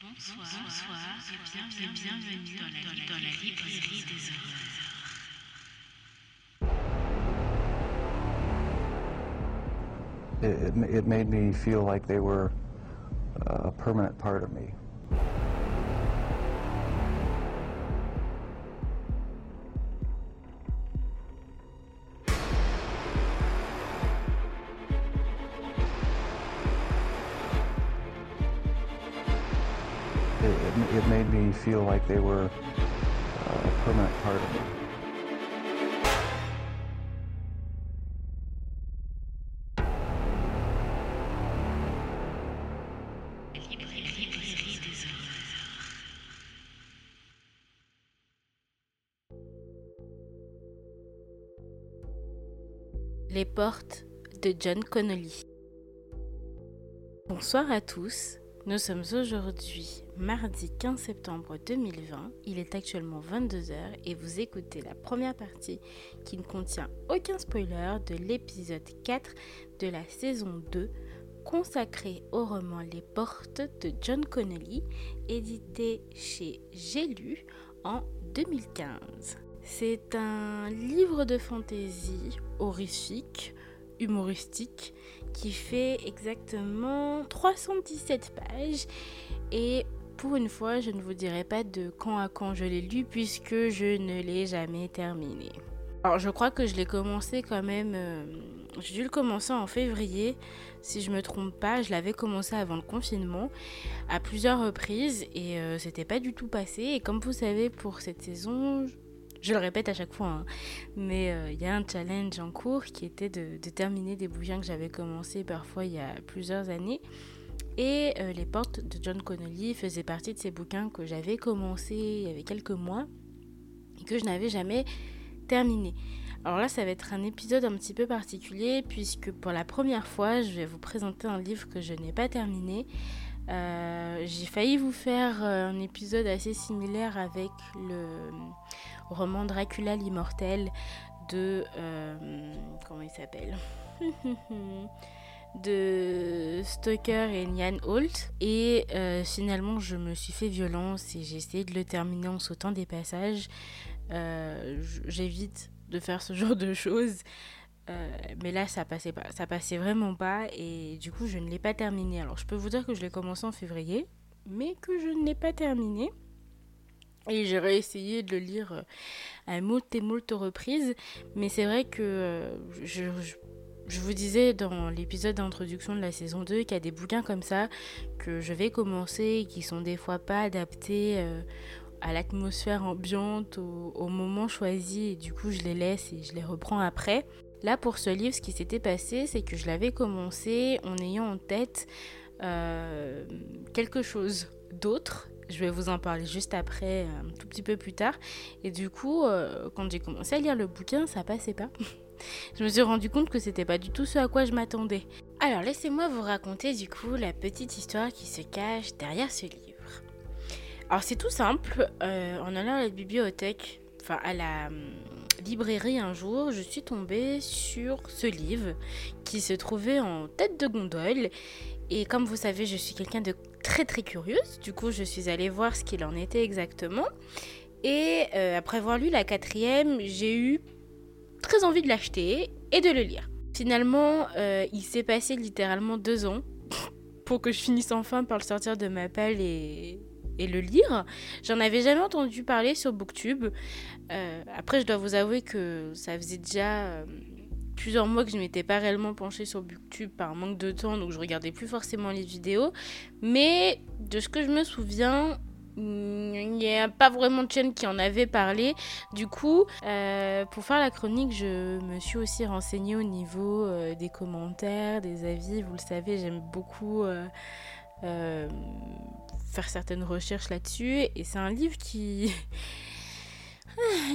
Bonsoir, bonsoir et bienvenue, bienvenue dans, la, dans la librairie des horreurs. It, it, it made me feel like they were a permanent part of me. Feel like they were a permanent part of horreurs. Les portes de John Connolly. Bonsoir à tous. Nous sommes aujourd'hui mardi 15 septembre 2020. Il est actuellement 22h et vous écoutez la première partie qui ne contient aucun spoiler de l'épisode 4 de la saison 2 consacré au roman Les portes de John Connolly, édité chez J'ai lu en 2015. C'est un livre de fantaisie horrifique, humoristique, qui fait exactement 317 pages. Et pour une fois, je ne vous dirai pas de quand à quand je l'ai lu, puisque je ne l'ai jamais terminé. Alors, je crois que je l'ai commencé quand même. euh, J'ai dû le commencer en février, si je me trompe pas. Je l'avais commencé avant le confinement, à plusieurs reprises, et euh, c'était pas du tout passé. Et comme vous savez, pour cette saison, je le répète à chaque fois, hein, mais euh, il y a un challenge en cours qui était de, terminer des bouquins que j'avais commencé parfois il y a plusieurs années. Et euh, Les Portes de John Connolly faisaient partie de ces bouquins que j'avais commencé il y avait quelques mois et que je n'avais jamais terminé. Alors là, ça va être un épisode un petit peu particulier puisque pour la première fois, je vais vous présenter un livre que je n'ai pas terminé. Euh, J'ai failli vous faire un épisode assez similaire avec le roman Dracula l'immortel de... euh, comment il s'appelle de Stoker et Nian Holt. Et euh, finalement je me suis fait violence et j'ai essayé de le terminer en sautant des passages. Euh, j'évite de faire ce genre de choses. Mais là ça passait pas ça passait vraiment pas et du coup je ne l'ai pas terminé. Alors je peux vous dire que je l'ai commencé en février mais que je ne l'ai pas terminé et j'ai réessayé de le lire euh, à moult et moult reprises mais c'est vrai que euh, je, je vous disais dans l'épisode d'introduction de la saison 2 qu'il y a des bouquins comme ça que je vais commencer et qui sont des fois pas adaptés euh, à l'atmosphère ambiante, au, moment choisi, et du coup je les laisse et je les reprends après. Là pour ce livre, ce qui s'était passé, c'est que je l'avais commencé en ayant en tête quelque chose d'autre. Je vais vous en parler juste après, un tout petit peu plus tard. Et du coup, euh, quand j'ai commencé à lire le bouquin, ça passait pas. je me suis rendu compte que c'était pas du tout ce à quoi je m'attendais. Alors laissez-moi vous raconter du coup la petite histoire qui se cache derrière ce livre. Alors c'est tout simple, euh, en allant à la bibliothèque, enfin à la hum, librairie un jour, je suis tombée sur ce livre qui se trouvait en tête de gondole. Et comme vous savez, je suis quelqu'un de très très curieuse, du coup je suis allée voir ce qu'il en était exactement. Et euh, après avoir lu la quatrième, j'ai eu très envie de l'acheter et de le lire. Finalement, euh, il s'est passé littéralement deux ans pour que je finisse enfin par le sortir de ma palle et, le lire. J'en avais jamais entendu parler sur Booktube. Euh, après, je dois vous avouer que ça faisait déjà plusieurs mois que je m'étais pas réellement penchée sur Booktube par manque de temps, donc je regardais plus forcément les vidéos. Mais de ce que je me souviens, il n'y a pas vraiment de chaîne qui en avait parlé. Du coup, euh, pour faire la chronique, je me suis aussi renseignée au niveau euh, des commentaires, des avis. Vous le savez, j'aime beaucoup euh, faire certaines recherches là-dessus. Et c'est un livre qui...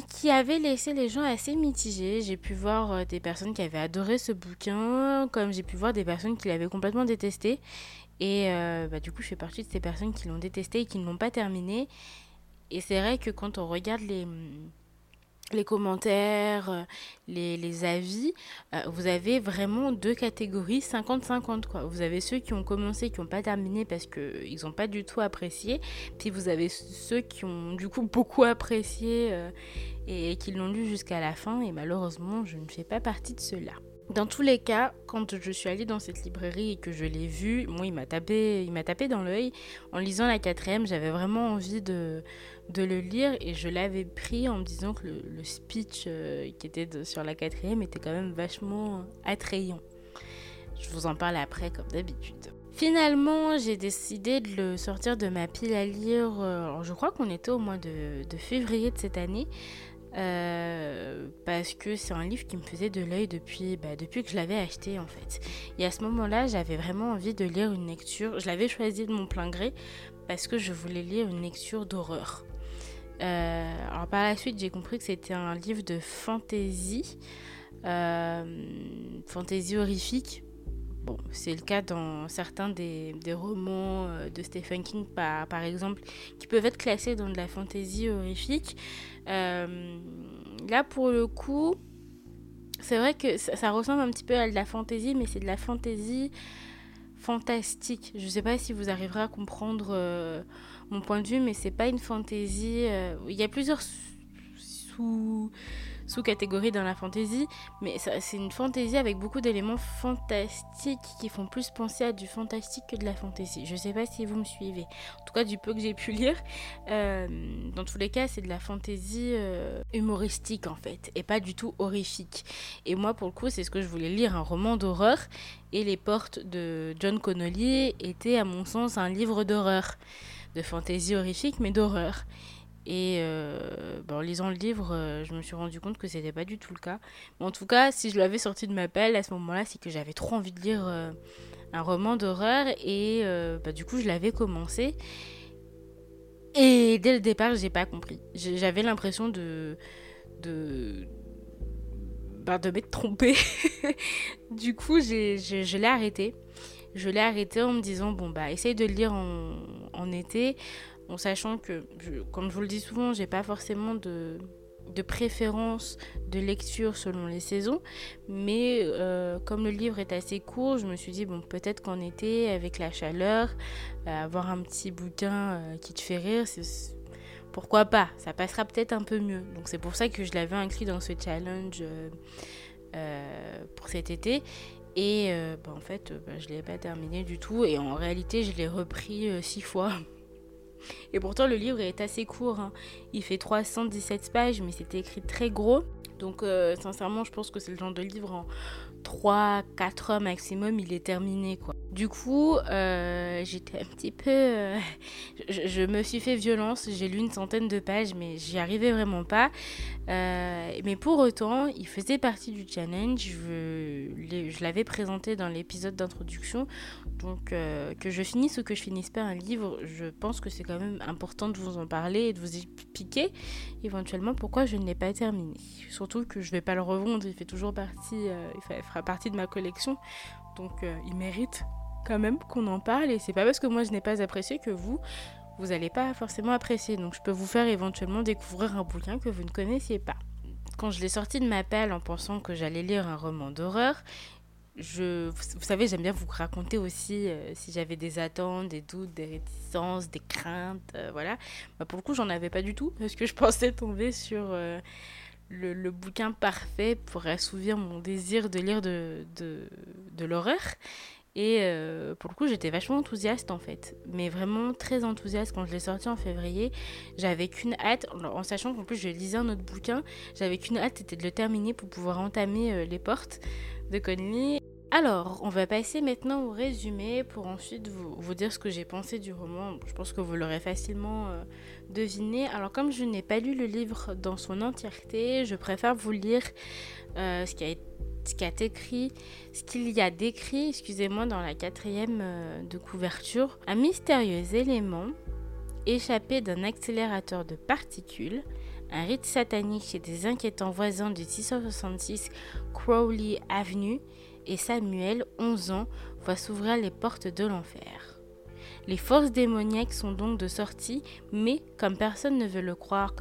qui avait laissé les gens assez mitigés. J'ai pu voir euh, des personnes qui avaient adoré ce bouquin, comme j'ai pu voir des personnes qui l'avaient complètement détesté. Et euh, bah, du coup, je fais partie de ces personnes qui l'ont détesté et qui ne l'ont pas terminé. Et c'est vrai que quand on regarde les, les commentaires, euh, les, avis, euh, vous avez vraiment deux catégories 50-50 quoi. Vous avez ceux qui ont commencé, qui n'ont pas terminé parce qu'ils n'ont pas du tout apprécié. Puis vous avez ceux qui ont du coup beaucoup apprécié euh, et qui l'ont lu jusqu'à la fin. Et malheureusement, je ne fais pas partie de ceux-là. Dans tous les cas, quand je suis allée dans cette librairie et que je l'ai vu, moi il m'a tapé, il m'a tapé dans l'œil. En lisant la quatrième, j'avais vraiment envie de, de le lire et je l'avais pris en me disant que le, speech euh, qui était sur la quatrième était quand même vachement attrayant. Je vous en parle après comme d'habitude. Finalement, j'ai décidé de le sortir de ma pile à lire. Euh, je crois qu'on était au mois de, février de cette année. Euh, parce que c'est un livre qui me faisait de l'œil depuis, bah, depuis que je l'avais acheté en fait. Et à ce moment-là, j'avais vraiment envie de lire une lecture. Je l'avais choisi de mon plein gré parce que je voulais lire une lecture d'horreur. Euh, alors par la suite, j'ai compris que c'était un livre de fantasy, euh, fantasy horrifique. Bon, c'est le cas dans certains des, romans de Stephen King, par, exemple, qui peuvent être classés dans de la fantasy horrifique. Euh, là, pour le coup, c'est vrai que ça, ressemble un petit peu à de la fantaisie, mais c'est de la fantaisie fantastique. Je ne sais pas si vous arriverez à comprendre euh, mon point de vue, mais c'est pas une fantaisie. Euh, il y a plusieurs sous sous-catégorie dans la fantasy, mais c'est une fantasy avec beaucoup d'éléments fantastiques qui font plus penser à du fantastique que de la fantasy. Je sais pas si vous me suivez. En tout cas, du peu que j'ai pu lire, euh, dans tous les cas, c'est de la fantasy euh, humoristique en fait, et pas du tout horrifique. Et moi, pour le coup, c'est ce que je voulais lire, un roman d'horreur. Et Les Portes de John Connolly était, à mon sens, un livre d'horreur, de fantasy horrifique, mais d'horreur. Et euh, en lisant le livre, euh, je me suis rendu compte que c'était pas du tout le cas. En tout cas, si je l'avais sorti de ma pelle à ce moment-là, c'est que j'avais trop envie de lire euh, un roman d'horreur et bah, du coup, je l'avais commencé. Et dès le départ, j'ai pas compris. J'avais l'impression de de bah, m'être trompée. du coup, je l'ai arrêté. Je l'ai arrêté en me disant bon bah essaye de le lire en, été en sachant que, comme je vous le dis souvent, j'ai pas forcément de, préférence de lecture selon les saisons, mais euh, comme le livre est assez court, je me suis dit, bon, peut-être qu'en été, avec la chaleur, euh, avoir un petit bouquin euh, qui te fait rire, pourquoi pas? Ça passera peut-être un peu mieux. Donc c'est pour ça que je l'avais inclus dans ce challenge pour cet été. Et bah, en fait, bah, je ne l'ai pas terminé du tout. Et en réalité, je l'ai repris six fois et pourtant, le livre est assez court. Hein. Il fait 317 pages, mais c'est écrit très gros. Donc, euh, sincèrement, je pense que c'est le genre de livre en 3-4 heures maximum, il est terminé. quoi. Du coup, euh, j'étais un petit peu. Euh, je, me suis fait violence. J'ai lu une centaine de pages, mais j'y arrivais vraiment pas. Euh, mais pour autant, il faisait partie du challenge. Je, je l'avais présenté dans l'épisode d'introduction. Donc, que je finisse ou que je finisse pas un livre, je pense que c'est quand même important de vous en parler et de vous expliquer éventuellement pourquoi je ne l'ai pas terminé. Surtout que je vais pas le revendre. Il fait toujours partie. il fera partie de ma collection. Donc, il mérite quand même qu'on en parle et c'est pas parce que moi je n'ai pas apprécié que vous vous n'allez pas forcément apprécier. Donc je peux vous faire éventuellement découvrir un bouquin que vous ne connaissiez pas. Quand je l'ai sorti de ma pelle en pensant que j'allais lire un roman d'horreur, je, vous savez, j'aime bien vous raconter aussi euh, si j'avais des attentes, des doutes, des réticences, des craintes, euh, voilà. Bah, pour le coup, j'en avais pas du tout parce que je pensais tomber sur euh, le, le, bouquin parfait pour assouvir mon désir de lire de, de, de l'horreur. Et pour le coup, j'étais vachement enthousiaste en fait. Mais vraiment très enthousiaste quand je l'ai sorti en février. J'avais qu'une hâte, en sachant qu'en plus je lisais un autre bouquin, j'avais qu'une hâte, c'était de le terminer pour pouvoir entamer les portes Alors, on va passer maintenant au résumé pour ensuite vous, dire ce que j'ai pensé du roman. Je pense que vous l'aurez facilement euh, deviné. Alors, comme je n'ai pas lu le livre dans son entièreté, je préfère vous lire ce qui a été ce qui a écrit, ce qu'il y a décrit, excusez-moi, dans la quatrième euh, de couverture, un mystérieux élément échappé d'un accélérateur de particules, un rite satanique chez des inquiétants voisins du 666 Crowley Avenue, et Samuel, 11 ans, voit s'ouvrir les portes de l'enfer. Les forces démoniaques sont donc de sortie, mais comme personne ne veut le croire,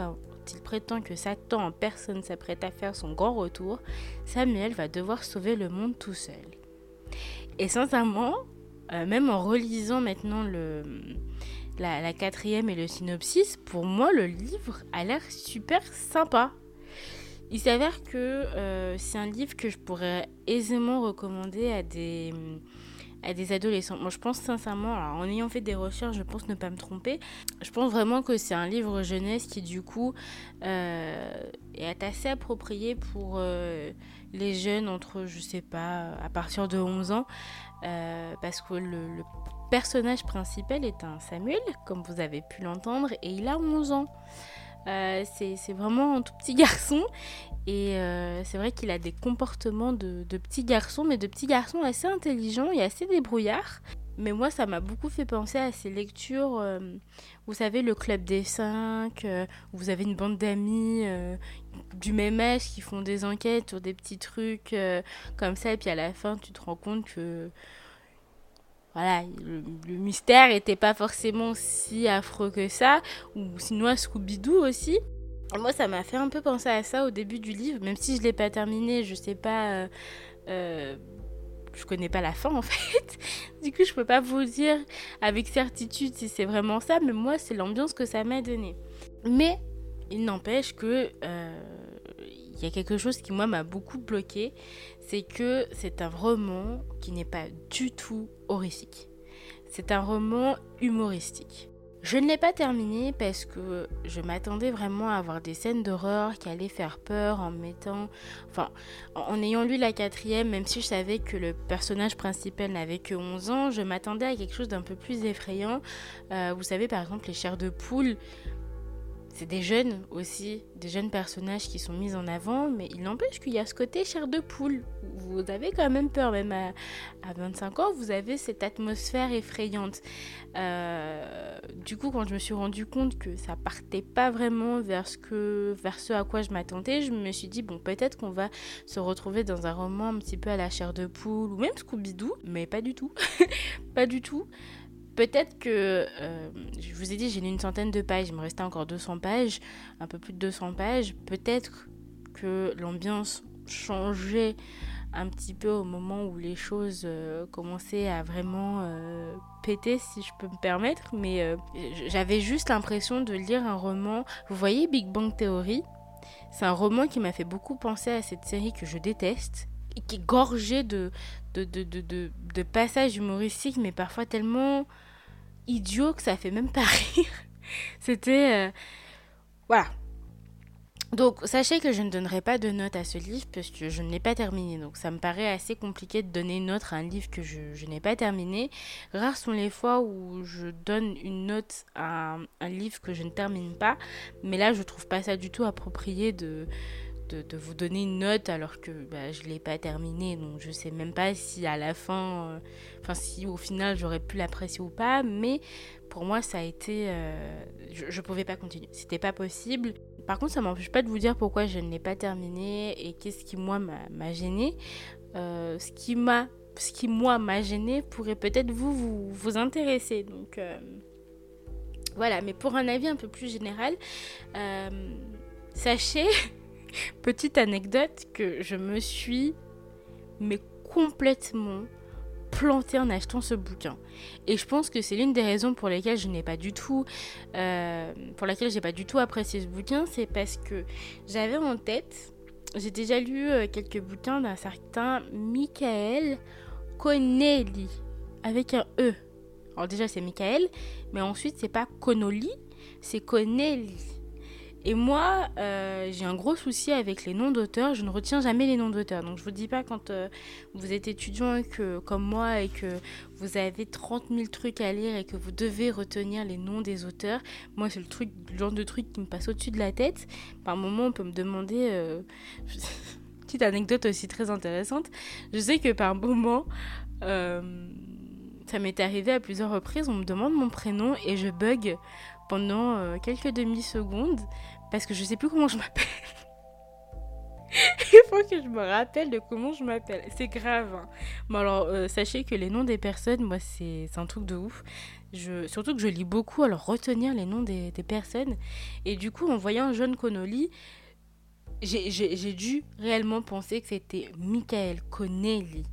il prétend que Satan en personne s'apprête à faire son grand retour, Samuel va devoir sauver le monde tout seul. Et sincèrement, euh, même en relisant maintenant le, la, quatrième et le synopsis, pour moi le livre a l'air super sympa. Il s'avère que euh, c'est un livre que je pourrais aisément recommander à des, à des adolescents. Moi, je pense sincèrement, en ayant fait des recherches, je pense ne pas me tromper. Je pense vraiment que c'est un livre jeunesse qui, du coup, euh, est assez approprié pour euh, les jeunes entre, je sais pas, à partir de 11 ans. Parce que le, personnage principal est un Samuel, comme vous avez pu l'entendre, et il a 11 ans. c'est vraiment un tout petit garçon et euh, c'est vrai qu'il a des comportements de, petits garçons, mais de petits garçons assez intelligents et assez débrouillards. Mais moi, ça m'a beaucoup fait penser à ces lectures, euh, vous savez, le club des cinq, euh, où vous avez une bande d'amis du même âge qui font des enquêtes sur des petits trucs comme ça, et puis à la fin, tu te rends compte que voilà, le, mystère n'était pas forcément si affreux que ça, ou sinon Scooby-Doo aussi. Moi, ça m'a fait un peu penser à ça au début du livre, même si je ne l'ai pas terminé, je sais pas. Euh, euh, je connais pas la fin en fait. du coup, je peux pas vous dire avec certitude si c'est vraiment ça, mais moi, c'est l'ambiance que ça m'a donné. Mais il n'empêche que euh, il y a quelque chose qui moi m'a beaucoup bloqué, c'est que c'est un roman qui n'est pas du tout horrifique. C'est un roman humoristique. Je ne l'ai pas terminé parce que je m'attendais vraiment à avoir des scènes d'horreur qui allaient faire peur en mettant... En ayant lu la quatrième, même si je savais que le personnage principal n'avait que 11 ans, je m'attendais à quelque chose d'un peu plus effrayant. Euh, vous savez, par exemple, les chairs de poule c'est des jeunes aussi, des jeunes personnages qui sont mis en avant, mais il n'empêche qu'il y a ce côté chair de poule. Vous avez quand même peur, même à, 25 ans, vous avez cette atmosphère effrayante. Euh, du coup, quand je me suis rendu compte que ça partait pas vraiment vers ce, vers ce à quoi je m'attendais, je me suis dit, bon, peut-être qu'on va se retrouver dans un roman un petit peu à la chair de poule, ou même Scooby-Doo, mais pas du tout. pas du tout. Peut-être que, euh, je vous ai dit, j'ai lu une centaine de pages, il me restait encore 200 pages, un peu plus de 200 pages. Peut-être que l'ambiance changeait un petit peu au moment où les choses euh, commençaient à vraiment euh, péter, si je peux me permettre. Mais j'avais juste l'impression de lire un roman. Vous voyez Big Bang Theory? C'est un roman qui m'a fait beaucoup penser à cette série que je déteste qui est de, de passages humoristiques, mais parfois tellement idiot que ça fait même pas rire. C'était. Euh, voilà. Donc, sachez que je ne donnerai pas de note à ce livre parce que je ne l'ai pas terminé. Donc, ça me paraît assez compliqué de donner une note à un livre que je, n'ai pas terminé. Rares sont les fois où je donne une note à un, livre que je ne termine pas. Mais là, je trouve pas ça du tout approprié de, de, vous donner une note alors que bah, je ne l'ai pas terminé. Donc je sais même pas si à la fin, euh, enfin si au final j'aurais pu l'apprécier ou pas. Mais pour moi ça a été... Euh, je ne pouvais pas continuer. C'était pas possible. Par contre ça m'empêche pas de vous dire pourquoi je ne l'ai pas terminé et qu'est-ce qui moi m'a gêné. Euh, ce qui m'a ce qui moi m'a gêné pourrait peut-être vous, vous, vous intéresser. Donc voilà, mais pour un avis un peu plus général, sachez Petite anecdote que je me suis mais complètement plantée en achetant ce bouquin. Et je pense que c'est l'une des raisons pour lesquelles je n'ai pas du tout, euh, pour laquelle j'ai pas du tout apprécié ce bouquin, c'est parce que j'avais en tête, j'ai déjà lu euh, quelques bouquins d'un certain Michael Connelly avec un E. Alors déjà c'est Michael, mais ensuite c'est pas Connolly, c'est Connelly. Et moi, euh, j'ai un gros souci avec les noms d'auteurs. Je ne retiens jamais les noms d'auteurs. Donc, je vous dis pas quand euh, vous êtes étudiant que, comme moi et que vous avez 30 000 trucs à lire et que vous devez retenir les noms des auteurs. Moi, c'est le, truc, le genre de truc qui me passe au-dessus de la tête. Par moment, on peut me demander. Euh, petite anecdote aussi très intéressante. Je sais que par moment. ça m'est arrivé à plusieurs reprises, on me demande mon prénom et je bug pendant quelques demi-secondes parce que je sais plus comment je m'appelle. Il faut que je me rappelle de comment je m'appelle. C'est grave. Hein. Bon alors, euh, sachez que les noms des personnes, moi, c'est un truc de ouf. Je, surtout que je lis beaucoup, alors retenir les noms des, des personnes. Et du coup, en voyant John Connolly, j'ai dû réellement penser que c'était Michael Connelly.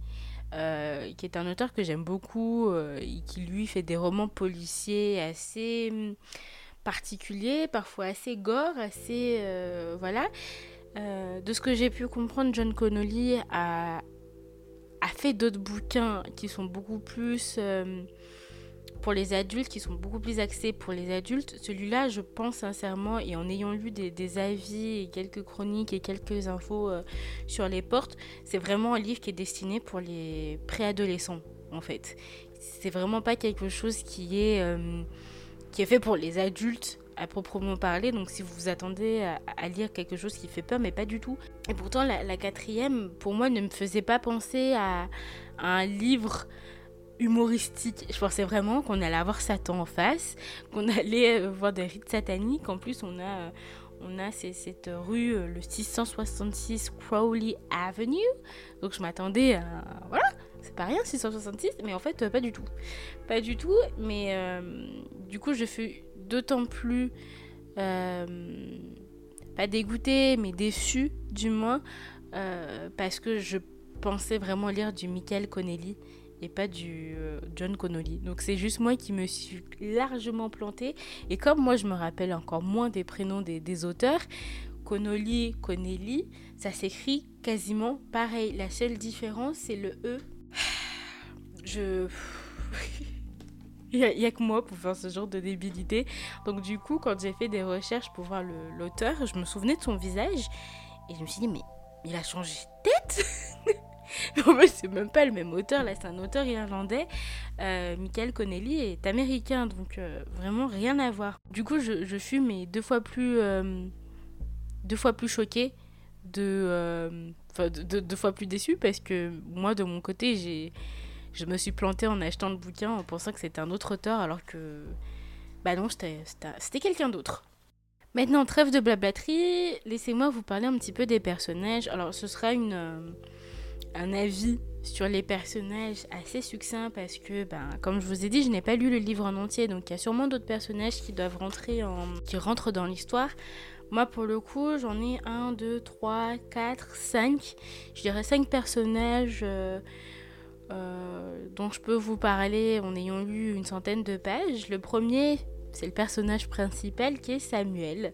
Euh, qui est un auteur que j'aime beaucoup, euh, qui lui fait des romans policiers assez particuliers, parfois assez gore, assez... Euh, voilà. de ce que j'ai pu comprendre, John Connolly a, a fait d'autres bouquins qui sont beaucoup plus pour les adultes, qui sont beaucoup plus axés pour les adultes. Celui-là, je pense sincèrement, et en ayant lu des, avis et quelques chroniques et quelques infos euh, sur les portes, c'est vraiment un livre qui est destiné pour les préadolescents, en fait. C'est vraiment pas quelque chose qui est, euh, qui est fait pour les adultes à proprement parler. Donc si vous vous attendez à, lire quelque chose qui fait peur, mais pas du tout. Et pourtant, la, quatrième, pour moi, ne me faisait pas penser à un livre humoristique. Je pensais vraiment qu'on allait avoir Satan en face, qu'on allait euh, voir des rites sataniques. En plus, on a, euh, on a cette rue, euh, le 666 Crowley Avenue. Donc je m'attendais à... Voilà, c'est pas rien 666, mais en fait pas du tout. Pas du tout, mais du coup je fus d'autant plus... pas dégoûtée, mais déçue du moins, parce que je pensais vraiment lire du Michael Connelly et pas du euh, John Connolly. Donc c'est juste moi qui me suis largement plantée. Et comme moi je me rappelle encore moins des prénoms des, auteurs, Connolly, Connelly, ça s'écrit quasiment pareil. La seule différence c'est le E. Je... Il n'y a, que moi pour faire ce genre de débilité. Donc du coup, quand j'ai fait des recherches pour voir l'auteur, je me souvenais de son visage et je me suis dit, mais il a changé de tête en fait, c'est même pas le même auteur. Là, c'est un auteur irlandais. Euh, Michael Connelly est américain, donc euh, vraiment rien à voir. Du coup, je, suis mais deux fois plus, euh, deux fois plus choquée, de, enfin, deux, fois plus déçue parce que moi, de mon côté, j'ai, je me suis plantée en achetant le bouquin en pensant que c'était un autre auteur, alors que, bah non, c'était, quelqu'un d'autre. Maintenant, trêve de blablaterie, laissez-moi vous parler un petit peu des personnages. Alors, ce sera une un avis sur les personnages assez succinct parce que, ben, comme je vous ai dit, je n'ai pas lu le livre en entier, donc il y a sûrement d'autres personnages qui doivent rentrer en... qui rentrent dans l'histoire. Moi, pour le coup, j'en ai 1, 2, 3, 4, 5. Je dirais 5 personnages euh, euh, dont je peux vous parler en ayant lu une centaine de pages. Le premier, c'est le personnage principal qui est Samuel.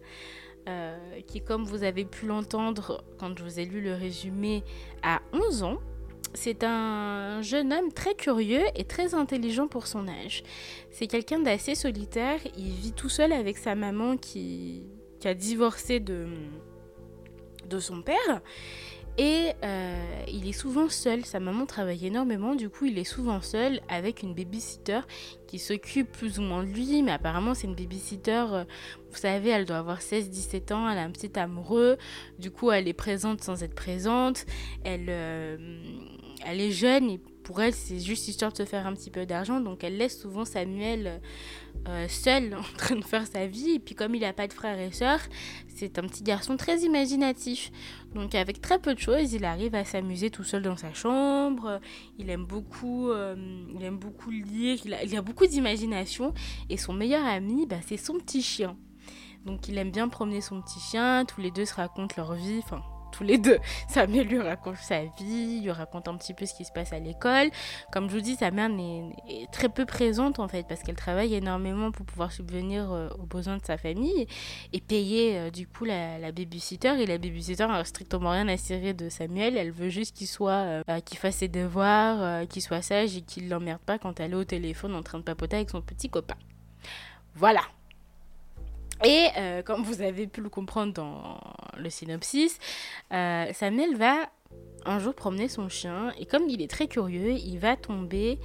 Euh, qui, comme vous avez pu l'entendre quand je vous ai lu le résumé, a 11 ans. C'est un jeune homme très curieux et très intelligent pour son âge. C'est quelqu'un d'assez solitaire. Il vit tout seul avec sa maman qui, qui a divorcé de, de son père. Et euh, il est souvent seul. Sa maman travaille énormément, du coup, il est souvent seul avec une babysitter qui s'occupe plus ou moins de lui. Mais apparemment, c'est une babysitter, euh, vous savez, elle doit avoir 16-17 ans, elle a un petit amoureux. Du coup, elle est présente sans être présente. Elle, euh, elle est jeune et pour elle, c'est juste histoire de se faire un petit peu d'argent. Donc, elle laisse souvent Samuel seul en train de faire sa vie. Et puis comme il n'a pas de frères et sœurs, c'est un petit garçon très imaginatif. Donc avec très peu de choses, il arrive à s'amuser tout seul dans sa chambre. Il aime beaucoup, euh, il aime beaucoup lire. Il a, beaucoup d'imagination. Et son meilleur ami, bah, c'est son petit chien. Donc il aime bien promener son petit chien. Tous les deux se racontent leur vie. Tous les deux. Sa mère lui raconte sa vie, lui raconte un petit peu ce qui se passe à l'école. Comme je vous dis, sa mère est, très peu présente en fait parce qu'elle travaille énormément pour pouvoir subvenir euh, aux besoins de sa famille et payer euh, du coup la, la babysitter. Et la babysitter n'a strictement rien à cirer de Samuel. Elle veut juste qu'il soit, euh, qu'il fasse ses devoirs, qu'il soit sage et qu'il l'emmerde pas quand elle est au téléphone en train de papoter avec son petit copain. Voilà. Et euh, comme vous avez pu le comprendre dans le synopsis, euh, Samuel va un jour promener son chien et comme il est très curieux, il va tomber,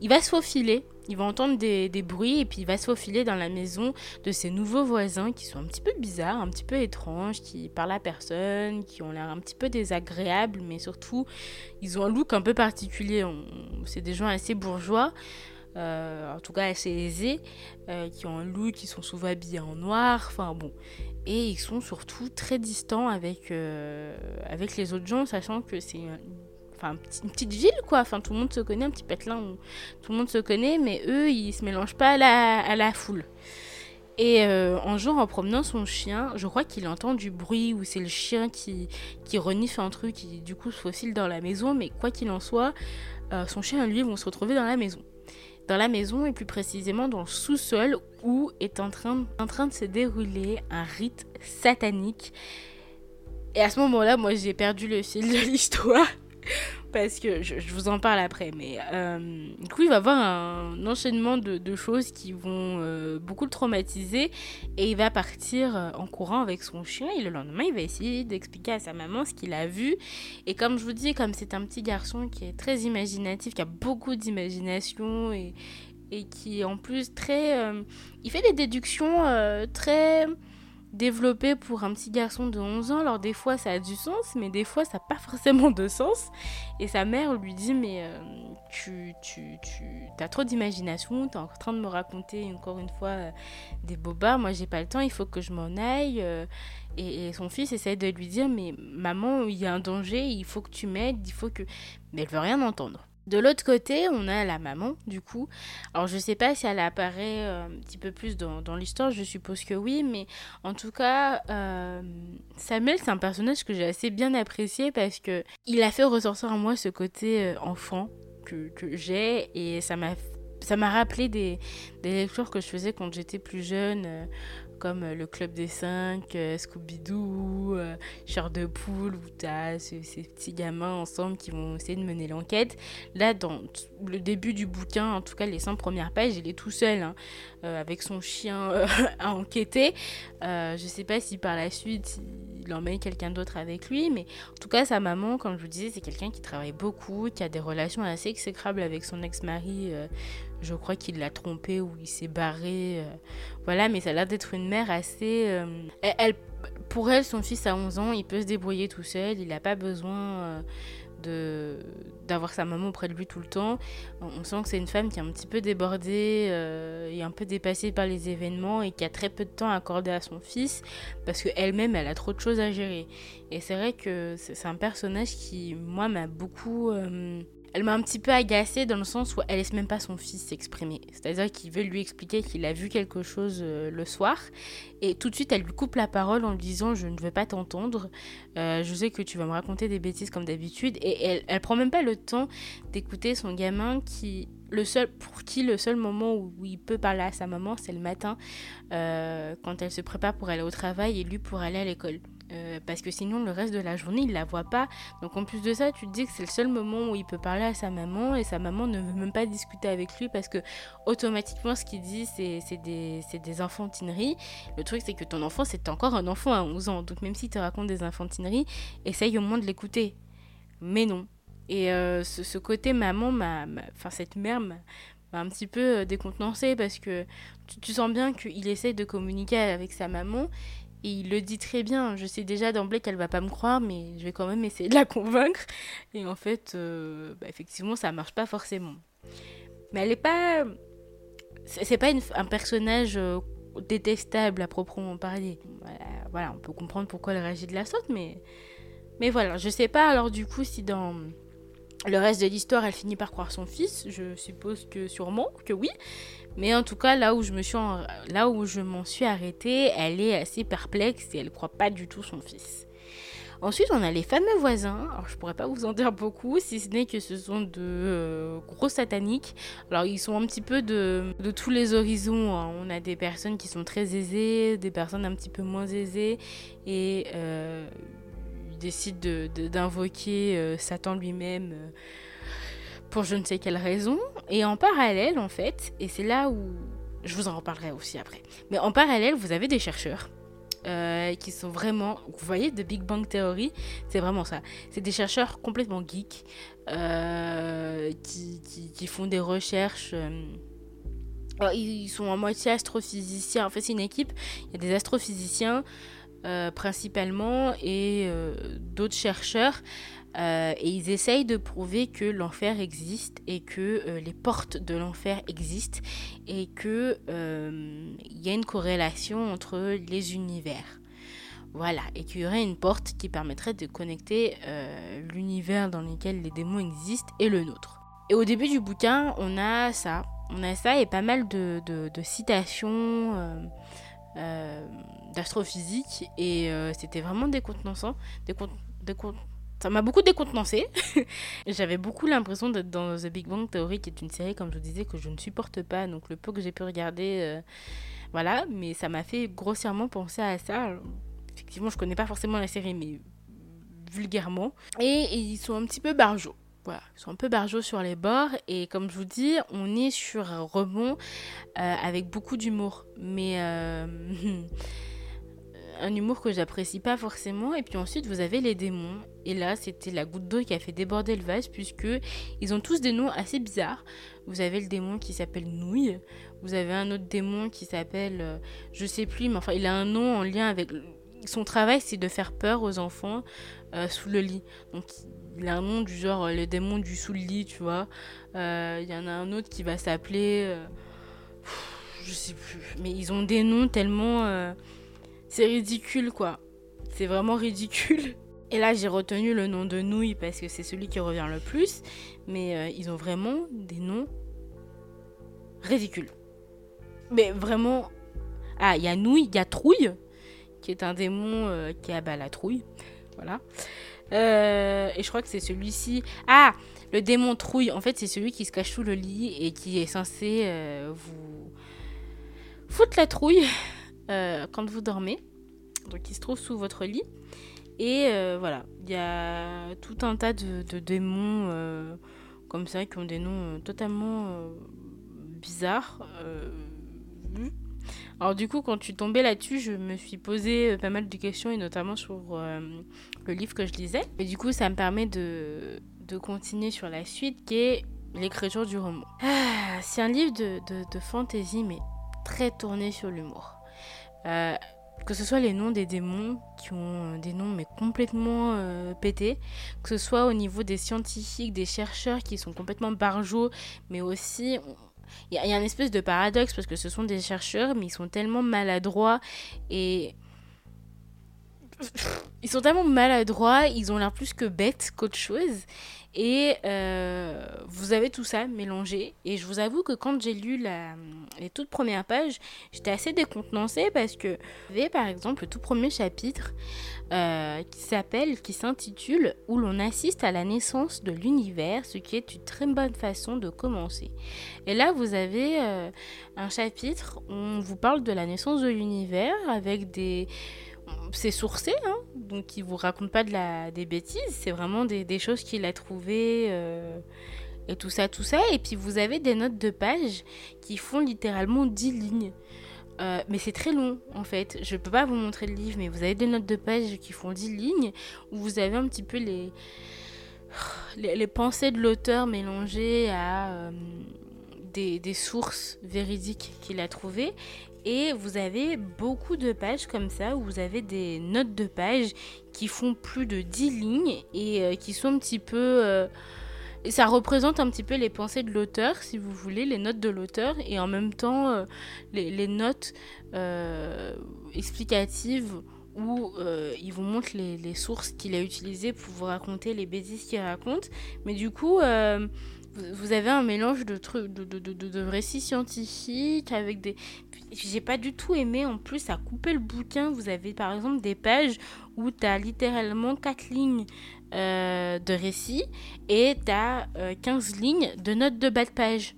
il va se faufiler, il va entendre des, des, bruits et puis il va se faufiler dans la maison de ses nouveaux voisins qui sont un petit peu bizarres, un petit peu étranges, qui parlent à personne, qui ont l'air un petit peu désagréables, mais surtout ils ont un look un peu particulier. C'est des gens assez bourgeois. Euh, en tout cas assez aisés, euh, qui ont un look, qui sont souvent habillés en noir, enfin bon. Et ils sont surtout très distants avec, euh, avec les autres gens, sachant que c'est enfin, une petite ville, quoi. Enfin, tout le monde se connaît, un petit patelin où tout le monde se connaît, mais eux, ils se mélangent pas à la, à la foule. Et un jour, en promenant son chien, je crois qu'il entend du bruit ou c'est le chien qui, qui renifle un truc qui, du coup, se faufile dans la maison. Mais quoi qu'il en soit, son chien et lui vont se retrouver dans la maison. Dans la maison, et plus précisément dans le sous-sol, où est en train, en train de se dérouler un rite satanique. Et à ce moment-là, moi, j'ai perdu le fil de l'histoire parce que je, vous en parle après. Mais euh, du coup, il va avoir un enchaînement de, choses qui vont euh, beaucoup le traumatiser et il va partir euh, en courant avec son chien. Et le lendemain, il va essayer d'expliquer à sa maman ce qu'il a vu. Et comme je vous dis, comme c'est un petit garçon qui est très imaginatif, qui a beaucoup d'imagination et, et qui en plus très... il fait des déductions très développé pour un petit garçon de 11 ans. Alors des fois ça a du sens, mais des fois ça n'a pas forcément de sens. Et sa mère lui dit mais euh, tu, tu, tu as trop d'imagination, tu es en train de me raconter encore une fois euh, des bobards, moi j'ai pas le temps, il faut que je m'en aille. Euh. et, et, son fils essaie de lui dire mais maman il y a un danger, il faut que tu m'aides, il faut que... Mais elle veut rien entendre. De l'autre côté, on a la maman, du coup. Alors, je sais pas si elle apparaît euh, un petit peu plus dans, l'histoire, je suppose que oui, mais en tout cas, euh, Samuel, c'est un personnage que j'ai assez bien apprécié parce que il a fait ressortir en moi ce côté euh, enfant que, j'ai et ça m'a ça m'a rappelé des, lectures que je faisais quand j'étais plus jeune, comme euh, le Club des 5, euh, Scooby-Doo, euh, Cher de Poule, où tu as ces, petits gamins ensemble qui vont essayer de mener l'enquête. Là, dans le début du bouquin, en tout cas les 100 premières pages, il est tout seul, hein, avec son chien à enquêter. je sais pas si par la suite il emmène quelqu'un d'autre avec lui, mais en tout cas, sa maman, comme je vous disais, c'est quelqu'un qui travaille beaucoup, qui a des relations assez exécrables avec son ex-mari je crois qu'il l'a trompé ou il s'est barré. Euh, voilà, mais ça a l'air d'être une mère assez... Euh, elle, pour elle, son fils a 11 ans, il peut se débrouiller tout seul, il n'a pas besoin euh, de d'avoir sa maman auprès de lui tout le temps. On, sent que c'est une femme qui est un petit peu débordée et un peu dépassée par les événements et qui a très peu de temps à accorder à son fils parce qu'elle-même, elle a trop de choses à gérer. Et c'est vrai que c'est un personnage qui, moi, m'a beaucoup elle m'a un petit peu agacée dans le sens où elle laisse même pas son fils s'exprimer. C'est-à-dire qu'il veut lui expliquer qu'il a vu quelque chose euh, le soir et tout de suite elle lui coupe la parole en lui disant je ne veux pas t'entendre, euh, je sais que tu vas me raconter des bêtises comme d'habitude et elle, elle prend même pas le temps d'écouter son gamin qui le seul pour qui le seul moment où, il peut parler à sa maman c'est le matin euh, quand elle se prépare pour aller au travail et lui pour aller à l'école. Euh, parce que sinon le reste de la journée il la voit pas. Donc en plus de ça tu te dis que c'est le seul moment où il peut parler à sa maman et sa maman ne veut même pas discuter avec lui parce que automatiquement ce qu'il dit c'est des, des enfantineries. Le truc c'est que ton enfant c'est encore un enfant à 11 ans. Donc même s'il te raconte des enfantineries essaye au moins de l'écouter. Mais non. Et euh, ce, côté maman enfin cette mère m'a un petit peu euh, décontenancée parce que tu, tu sens bien qu'il essaye de communiquer avec sa maman et il le dit très bien. Je sais déjà d'emblée qu'elle va pas me croire, mais je vais quand même essayer de la convaincre. Et en fait, euh, bah, effectivement, ça marche pas forcément. Mais elle est pas. C'est pas un personnage euh, détestable à proprement parler. Voilà, on peut comprendre pourquoi elle réagit de la sorte, mais. Mais voilà, je sais pas alors du coup si dans le reste de l'histoire elle finit par croire son fils. Je suppose que sûrement que oui. Mais en tout cas, là où je me suis là où je m'en suis arrêtée, elle est assez perplexe et elle ne croit pas du tout son fils. Ensuite, on a les fameux voisins. Alors, je pourrais pas vous en dire beaucoup, si ce n'est que ce sont de euh, gros sataniques. Alors, ils sont un petit peu de, tous les horizons. Hein. On a des personnes qui sont très aisées, des personnes un petit peu moins aisées, et euh, ils décident d'invoquer euh, Satan lui-même pour je ne sais quelle raison. Et en parallèle, en fait, et c'est là où je vous en reparlerai aussi après, mais en parallèle, vous avez des chercheurs. Euh, qui sont vraiment, vous voyez, de Big Bang Theory, c'est vraiment ça. C'est des chercheurs complètement geeks euh, qui, font des recherches. Euh, ils sont en moitié astrophysiciens. En fait, c'est une équipe. Il y a des astrophysiciens principalement et d'autres chercheurs euh, et ils essayent de prouver que l'enfer existe et que euh, les portes de l'enfer existent et qu'il euh, y a une corrélation entre les univers. Voilà, et qu'il y aurait une porte qui permettrait de connecter l'univers dans lequel les démons existent et le nôtre. Et au début du bouquin, on a ça. On a ça et pas mal de, citations d'astrophysique. Et c'était vraiment décontenançant. Ça m'a beaucoup décontenancé. J'avais beaucoup l'impression d'être dans The Big Bang Theory, qui est une série, comme je vous disais, que je ne supporte pas. Donc le peu que j'ai pu regarder, euh, voilà. Mais ça m'a fait grossièrement penser à ça. effectivement, je connais pas forcément la série, mais vulgairement. Et, ils sont un petit peu barjots. Voilà, ils sont un peu barjots sur les bords. Et comme je vous dis, on est sur un rebond euh, avec beaucoup d'humour. Mais... Euh, un humour que j'apprécie pas forcément. Et puis ensuite, vous avez les démons. Et là, c'était la goutte d'eau qui a fait déborder le vase, puisque ils ont tous des noms assez bizarres. Vous avez le démon qui s'appelle Nouille. Vous avez un autre démon qui s'appelle, euh, je sais plus, mais enfin, il a un nom en lien avec. Son travail, c'est de faire peur aux enfants euh, sous le lit. Donc, il a un nom du genre euh, le démon du sous le lit, tu vois. Il y en a un autre qui va s'appeler. je sais plus. Mais ils ont des noms tellement c'est ridicule, quoi. C'est vraiment ridicule. Et là, j'ai retenu le nom de Nouille parce que c'est celui qui revient le plus. Mais euh, ils ont vraiment des noms ridicules. Mais vraiment. Ah, il y a Nouille, il y a Trouille, qui est un démon euh, qui a la trouille. Voilà. Euh, et je crois que c'est celui-ci. Ah, le démon Trouille, en fait, c'est celui qui se cache sous le lit et qui est censé vous foutre la trouille. Euh, quand vous dormez. Donc il se trouve sous votre lit. Et euh, voilà, il y a tout un tas de, démons euh, comme ça qui ont des noms totalement bizarres. Alors du coup, quand tu tombais là-dessus, je me suis posé pas mal de questions et notamment sur le livre que je lisais. Et du coup, ça me permet de, de continuer sur la suite qui est l'écriture du roman. Ah, c'est un livre de, de fantasy mais très tourné sur l'humour. Euh, que ce soit les noms des démons qui ont euh, des noms mais complètement euh, pétés, que ce soit au niveau des scientifiques, des chercheurs qui sont complètement barjots, mais aussi il y, a un espèce de paradoxe parce que ce sont des chercheurs mais ils sont tellement maladroits et ils sont tellement maladroits, ils ont l'air plus que bêtes qu'autre chose. Et euh, vous avez tout ça mélangé. Et je vous avoue que quand j'ai lu les toutes premières pages, j'étais assez décontenancée parce que vous avez par exemple le tout premier chapitre euh, qui s'appelle, qui s'intitule Où l'on assiste à la naissance de l'univers, ce qui est une très bonne façon de commencer. Et là, vous avez euh, un chapitre où on vous parle de la naissance de l'univers avec des c'est sourcé, hein, donc il vous raconte pas de la, des bêtises, c'est vraiment des, choses qu'il a trouvées euh, et tout ça, tout ça. Et puis vous avez des notes de page qui font littéralement 10 lignes. Euh, mais c'est très long en fait. Je peux pas vous montrer le livre, mais vous avez des notes de page qui font 10 lignes où vous avez un petit peu les, les, pensées de l'auteur mélangées à euh, des, des, sources véridiques qu'il a trouvées. Et vous avez beaucoup de pages comme ça où vous avez des notes de pages qui font plus de 10 lignes et euh, qui sont un petit peu... Euh, ça représente un petit peu les pensées de l'auteur, si vous voulez, les notes de l'auteur, et en même temps euh, les, notes explicatives où il vous montre les, sources qu'il a utilisées pour vous raconter les bêtises qu'il raconte. Mais du coup, vous avez un mélange de trucs, de, de, de, récits scientifiques avec des. J'ai pas du tout aimé. En plus, à couper le bouquin, vous avez par exemple des pages où tu as littéralement 4 lignes euh, de récits et tu as 15 lignes de notes de bas de page.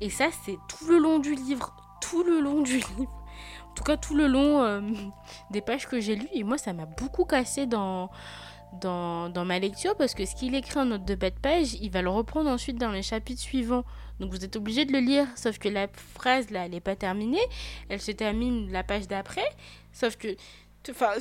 Et ça, c'est tout le long du livre. Tout le long du livre. En tout cas, tout le long euh, des pages que j'ai lues. Et moi, ça m'a beaucoup cassé dans dans, dans, ma lecture parce que ce qu'il écrit en note de bas de page, il va le reprendre ensuite dans les chapitres suivants. Donc vous êtes obligé de le lire, sauf que la phrase là, elle n'est pas terminée, elle se termine la page d'après, sauf que... Enfin,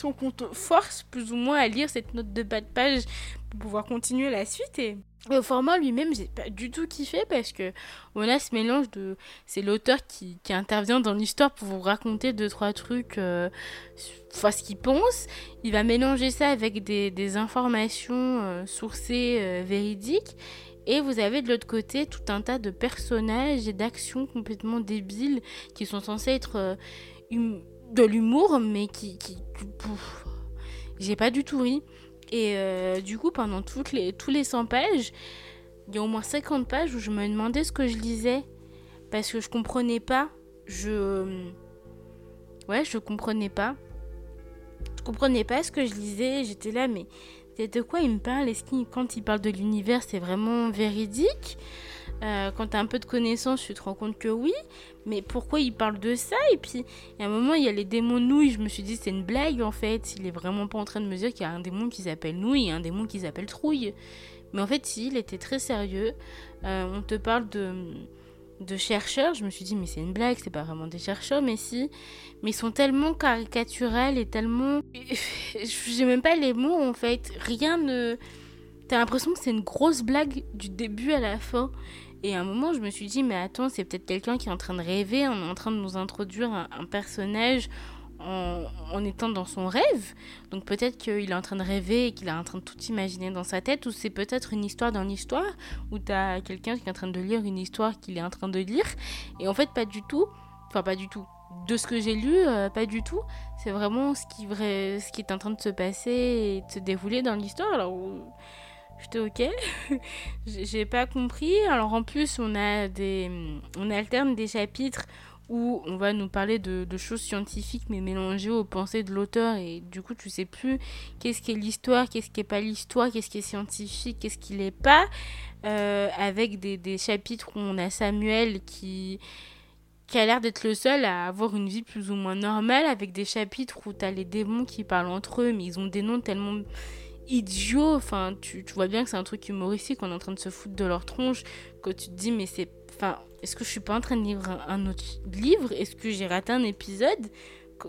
donc on te force plus ou moins à lire cette note de bas de page pour pouvoir continuer la suite et au format lui-même, j'ai pas du tout kiffé parce que on a ce mélange de. C'est l'auteur qui, intervient dans l'histoire pour vous raconter deux, trois trucs, euh, enfin ce qu'il pense. Il va mélanger ça avec des, des informations euh, sourcées euh, véridiques. Et vous avez de l'autre côté tout un tas de personnages et d'actions complètement débiles qui sont censés être hum, de l'humour, mais qui, qui j'ai pas du tout ri. Et euh, du coup, pendant toutes les, tous les 100 pages, il y a au moins 50 pages où je me demandais ce que je lisais. Parce que je comprenais pas. Je. Ouais, je comprenais pas. Je comprenais pas ce que je lisais. J'étais là, mais de quoi il me parle? Est-ce qu'il, quand il parle de l'univers, c'est vraiment véridique? Euh, quand tu un peu de connaissances, tu te rends compte que oui, mais pourquoi il parle de ça? Et puis, il un moment, il y a les démons nouilles, je me suis dit, c'est une blague en fait. Il est vraiment pas en train de me dire qu'il y a un démon qui s'appelle nouille et un démon qui s'appelle trouille. Mais en fait, si, il était très sérieux. Euh, on te parle de, de chercheurs, je me suis dit, mais c'est une blague, c'est pas vraiment des chercheurs, mais si. Mais ils sont tellement caricaturels et tellement. J'ai même pas les mots en fait. Rien ne. T'as l'impression que c'est une grosse blague du début à la fin. Et à un moment, je me suis dit, mais attends, c'est peut-être quelqu'un qui est en train de rêver, on est en train de nous introduire un, personnage en, étant dans son rêve. Donc peut-être qu'il est en train de rêver et qu'il est en train de tout imaginer dans sa tête, ou c'est peut-être une histoire dans l'histoire, où tu as quelqu'un qui est en train de lire une histoire qu'il est en train de lire. Et en fait, pas du tout. Enfin, pas du tout. De ce que j'ai lu, euh, pas du tout. C'est vraiment ce qui, vrai, ce qui est en train de se passer et de se dérouler dans l'histoire. Alors J'étais ok. J'ai pas compris. Alors en plus, on a des, on alterne des chapitres où on va nous parler de, choses scientifiques mais mélangées aux pensées de l'auteur et du coup tu sais plus qu'est-ce qui est l'histoire, qu'est-ce qui est pas l'histoire, qu'est-ce qui est scientifique, qu'est-ce qui l'est pas. Euh, avec des, chapitres où on a Samuel qui qui a l'air d'être le seul à avoir une vie plus ou moins normale, avec des chapitres où tu as les démons qui parlent entre eux, mais ils ont des noms tellement idiot. Enfin, tu, vois bien que c'est un truc humoristique, on est en train de se foutre de leur tronche. Quand tu te dis, mais c'est. Enfin, est-ce que je suis pas en train de lire un, autre livre? Est-ce que j'ai raté un épisode?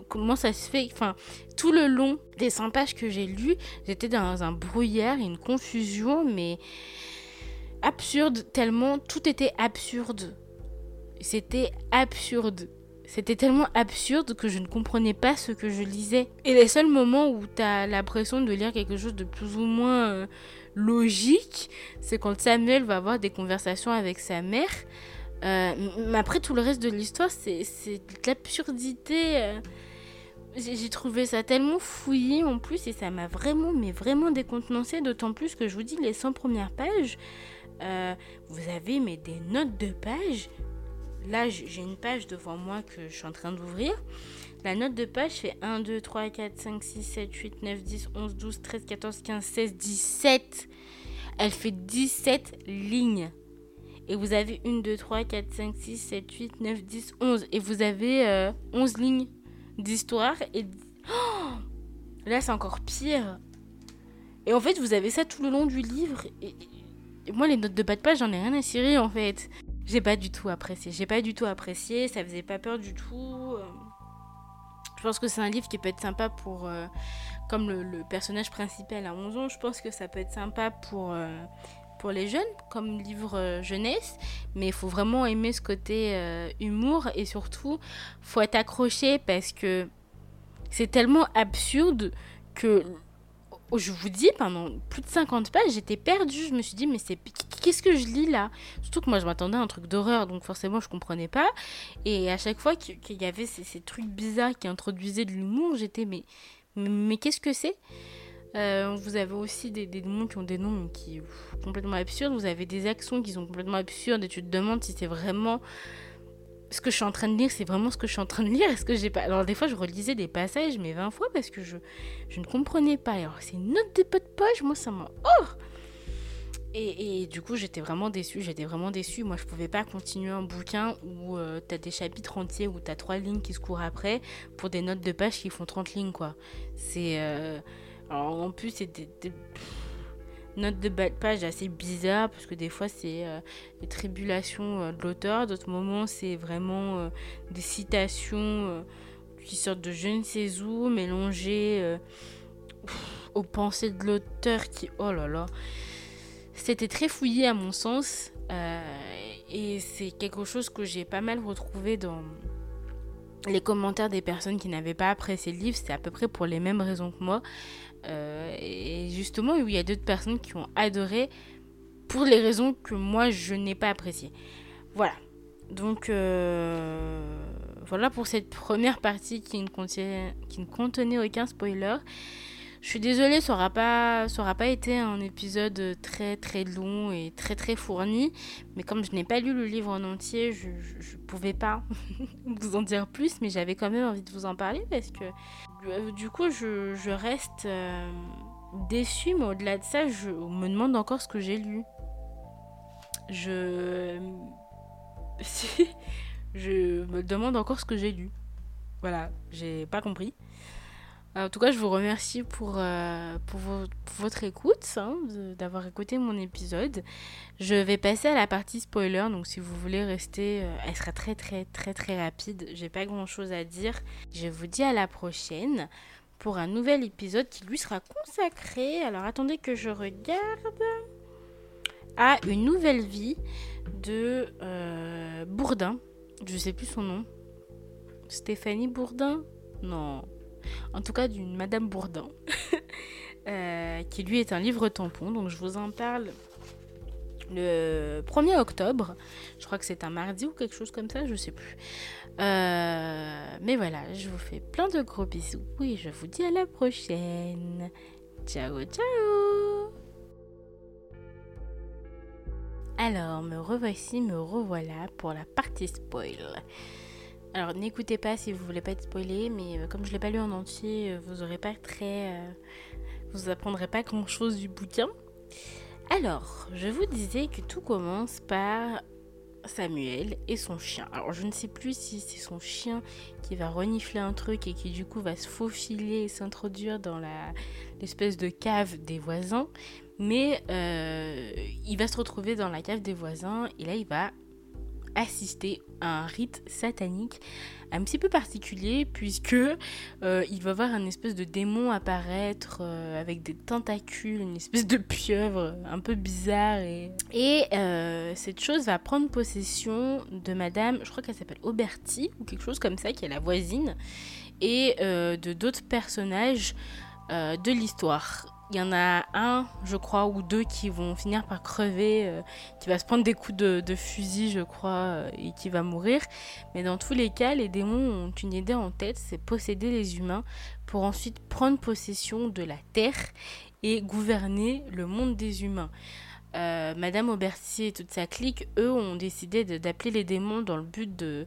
Comment ça se fait? Enfin, tout le long des 100 pages que j'ai lues, j'étais dans un brouillard une confusion, mais absurde, tellement tout était absurde. C'était absurde. C'était tellement absurde que je ne comprenais pas ce que je lisais. Et les seuls moments où tu as l'impression de lire quelque chose de plus ou moins euh, logique, c'est quand Samuel va avoir des conversations avec sa mère. Euh, mais après, tout le reste de l'histoire, c'est de l'absurdité. Euh. J'ai trouvé ça tellement fouillé en plus et ça m'a vraiment, mais vraiment décontenancé. D'autant plus que je vous dis, les 100 premières pages, vous avez mais des notes de pages là, j'ai une page devant moi que je suis en train d'ouvrir. La note de page fait 1, 2, 3, 4, 5, 6, 7, 8, 9, 10, 11, 12, 13, 14, 15, 16, 17. Elle fait 17 lignes. Et vous avez 1, 2, 3, 4, 5, 6, 7, 8, 9, 10, 11. Et vous avez euh, 11 lignes d'histoire. Et oh là, c'est encore pire. Et en fait, vous avez ça tout le long du livre. Et, moi, les notes de bas de page, j'en ai rien à cirer en fait. J'ai pas du tout apprécié. J'ai pas du tout apprécié. Ça faisait pas peur du tout. Euh. Je pense que c'est un livre qui peut être sympa pour. Euh, comme le, personnage principal a 11 ans, je pense que ça peut être sympa pour, euh, pour les jeunes, comme livre jeunesse. Mais il faut vraiment aimer ce côté humour et surtout, faut être accroché parce que c'est tellement absurde que Oh, je vous dis, pendant plus de 50 pages, j'étais perdue. Je me suis dit, mais c'est qu'est-ce que je lis là? Surtout que moi, je m'attendais à un truc d'horreur, donc forcément, je comprenais pas. Et à chaque fois qu'il y avait ces, trucs bizarres qui introduisaient de l'humour, j'étais, mais, mais, qu'est-ce que c'est? Euh, vous avez aussi des, des qui ont des noms qui sont complètement absurdes. Vous avez des actions qui sont complètement absurdes et tu te demandes si c'est vraiment ce que je suis en train de lire, c'est vraiment ce que je suis en train de lire. Est-ce que j'ai pas. Alors, des fois, je relisais des passages, mais 20 fois, parce que je, je ne comprenais pas. Alors, c'est une note de pas de poche, moi, ça m'a. Oh et, et, du coup, j'étais vraiment déçue. J'étais vraiment déçue. Moi, je pouvais pas continuer un bouquin où euh, tu as des chapitres entiers, où tu as trois lignes qui se courent après, pour des notes de page qui font 30 lignes, quoi. C'est. Euh, alors, en plus, c'est des note de bas de page assez bizarre parce que des fois c'est euh, les tribulations euh, de l'auteur, d'autres moments c'est vraiment euh, des citations qui sortent de je ne sais où mélangées aux pensées de l'auteur qui oh là là. C'était très fouillé à mon sens et c'est quelque chose que j'ai pas mal retrouvé dans les commentaires des personnes qui n'avaient pas apprécié le livre, c'est à peu près pour les mêmes raisons que moi. Euh, et justement, il y a d'autres personnes qui ont adoré pour les raisons que moi je n'ai pas appréciées. Voilà. Donc, euh, voilà pour cette première partie qui ne, contient, qui ne contenait aucun spoiler. Je suis désolée, ça n'aura pas, pas été un épisode très très long et très très fourni. Mais comme je n'ai pas lu le livre en entier, je ne pouvais pas vous en dire plus. Mais j'avais quand même envie de vous en parler parce que du coup, je, je reste euh, déçue. Mais au-delà de ça, je me demande encore ce que j'ai lu. Je. je me demande encore ce que j'ai lu. Voilà, j'ai pas compris. En tout cas, je vous remercie pour, euh, pour, votre écoute, hein, d'avoir écouté mon épisode. Je vais passer à la partie spoiler, donc si vous voulez rester, euh, elle sera très très très très rapide. J'ai pas grand chose à dire. Je vous dis à la prochaine pour un nouvel épisode qui lui sera consacré. Alors attendez que je regarde à une nouvelle vie de euh, Bourdin. Je sais plus son nom. Stéphanie Bourdin? Non. En tout cas d'une Madame Bourdin. Euh, qui lui est un livre tampon. Donc je vous en parle le 1er octobre. Je crois que c'est un mardi ou quelque chose comme ça, je sais plus. Euh, mais voilà, je vous fais plein de gros bisous et je vous dis à la prochaine. Ciao, ciao Alors, me revoici, me revoilà pour la partie spoil. Alors, n'écoutez pas si vous voulez pas être spoilé, mais euh, comme je l'ai pas lu en entier, euh, vous aurez pas très. Euh, vous apprendrez pas grand chose du bouquin. Alors, je vous disais que tout commence par Samuel et son chien. Alors, je ne sais plus si c'est son chien qui va renifler un truc et qui du coup va se faufiler et s'introduire dans l'espèce de cave des voisins. Mais il va se retrouver dans la cave des voisins et là il va assister à un rite satanique un petit peu particulier puisque euh, il va voir un espèce de démon apparaître euh, avec des tentacules, une espèce de pieuvre un peu bizarre et, et cette chose va prendre possession de madame, je crois qu'elle s'appelle Auberti ou quelque chose comme ça qui est la voisine et de d'autres personnages de l'histoire il y en a un, je crois, ou deux qui vont finir par crever, euh, qui va se prendre des coups de, fusil, je crois, euh, et qui va mourir. Mais dans tous les cas, les démons ont une idée en tête, c'est posséder les humains pour ensuite prendre possession de la Terre et gouverner le monde des humains. Euh, Madame Aubertier et toute sa clique, eux, ont décidé d'appeler les démons dans le but de,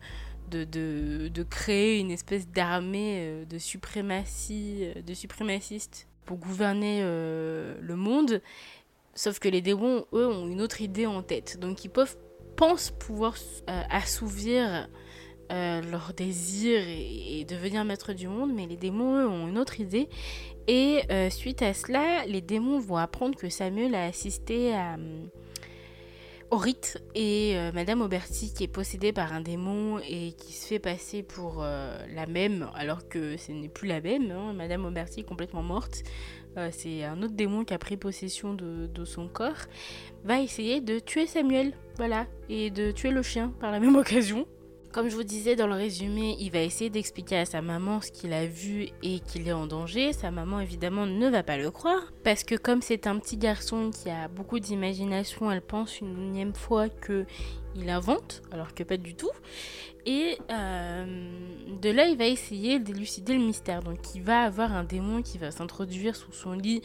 de, de, créer une espèce d'armée de suprématie, de suprémacistes pour gouverner euh, le monde. Sauf que les démons, eux, ont une autre idée en tête. Donc ils peuvent, pensent pouvoir euh, assouvir euh, leurs désirs et, devenir maître du monde, mais les démons, eux, ont une autre idée. Et suite à cela, les démons vont apprendre que Samuel a assisté à rite et euh, Madame Auberti qui est possédée par un démon et qui se fait passer pour euh, la même alors que ce n'est plus la même. Hein. Madame Auberti est complètement morte. Euh, c'est un autre démon qui a pris possession de, de, son corps. Va essayer de tuer Samuel, voilà, et de tuer le chien par la même occasion. Comme je vous disais dans le résumé, il va essayer d'expliquer à sa maman ce qu'il a vu et qu'il est en danger. Sa maman évidemment ne va pas le croire parce que comme c'est un petit garçon qui a beaucoup d'imagination, elle pense une énième fois que il invente alors que pas du tout. Et euh, de là, il va essayer d'élucider le mystère. Donc, il va avoir un démon qui va s'introduire sous son lit